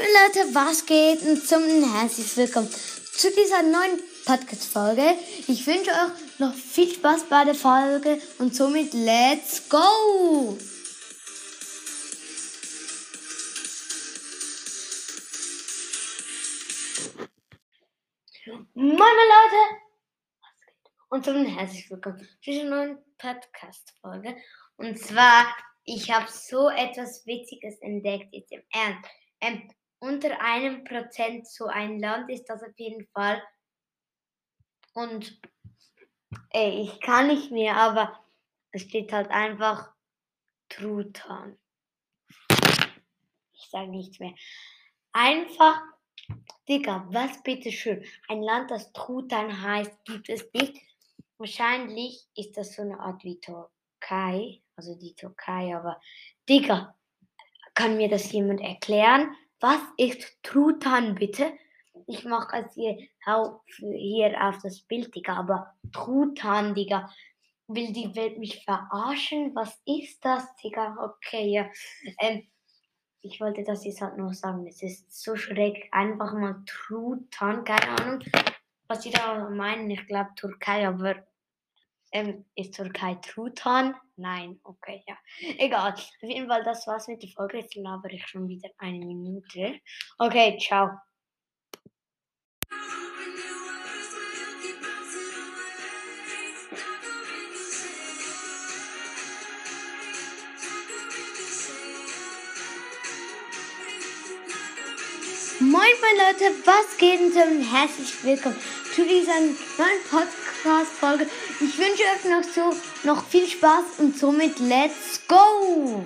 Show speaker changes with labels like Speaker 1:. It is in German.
Speaker 1: Leute, was geht und zum herzlich willkommen zu dieser neuen Podcast-Folge. Ich wünsche euch noch viel Spaß bei der Folge und somit let's go! Moin Leute! Und zum herzlich willkommen zu dieser neuen Podcast-Folge. Und zwar, ich habe so etwas Witziges entdeckt jetzt im Ernst. Ähm, unter einem Prozent so ein Land ist das auf jeden Fall. Und ey, ich kann nicht mehr, aber es steht halt einfach Truthahn. Ich sage nichts mehr. Einfach, Digga, was bitteschön. Ein Land, das Truthahn heißt, gibt es nicht. Wahrscheinlich ist das so eine Art wie Türkei, also die Türkei, aber Digga, kann mir das jemand erklären? Was ist Truthahn bitte? Ich mache es hier, hier auf das Bild, Digga, aber Truthahn, Digga. Will die Welt mich verarschen? Was ist das, Digga? Okay, ja. Ähm, ich wollte das jetzt halt nur sagen. Es ist so schräg. Einfach mal Truthahn, keine Ahnung, was die da meinen. Ich glaube Türkei, aber ähm, ist Türkei Truthahn? Nein, okay, ja. Egal. Auf jeden Fall, das war's mit der Folge. Jetzt labere ich schon wieder eine Minute. Okay, ciao. Moin, meine Leute, was geht denn? Herzlich willkommen zu dieser neuen Podcast-Folge. Ich wünsche euch noch so noch viel Spaß und somit let's go!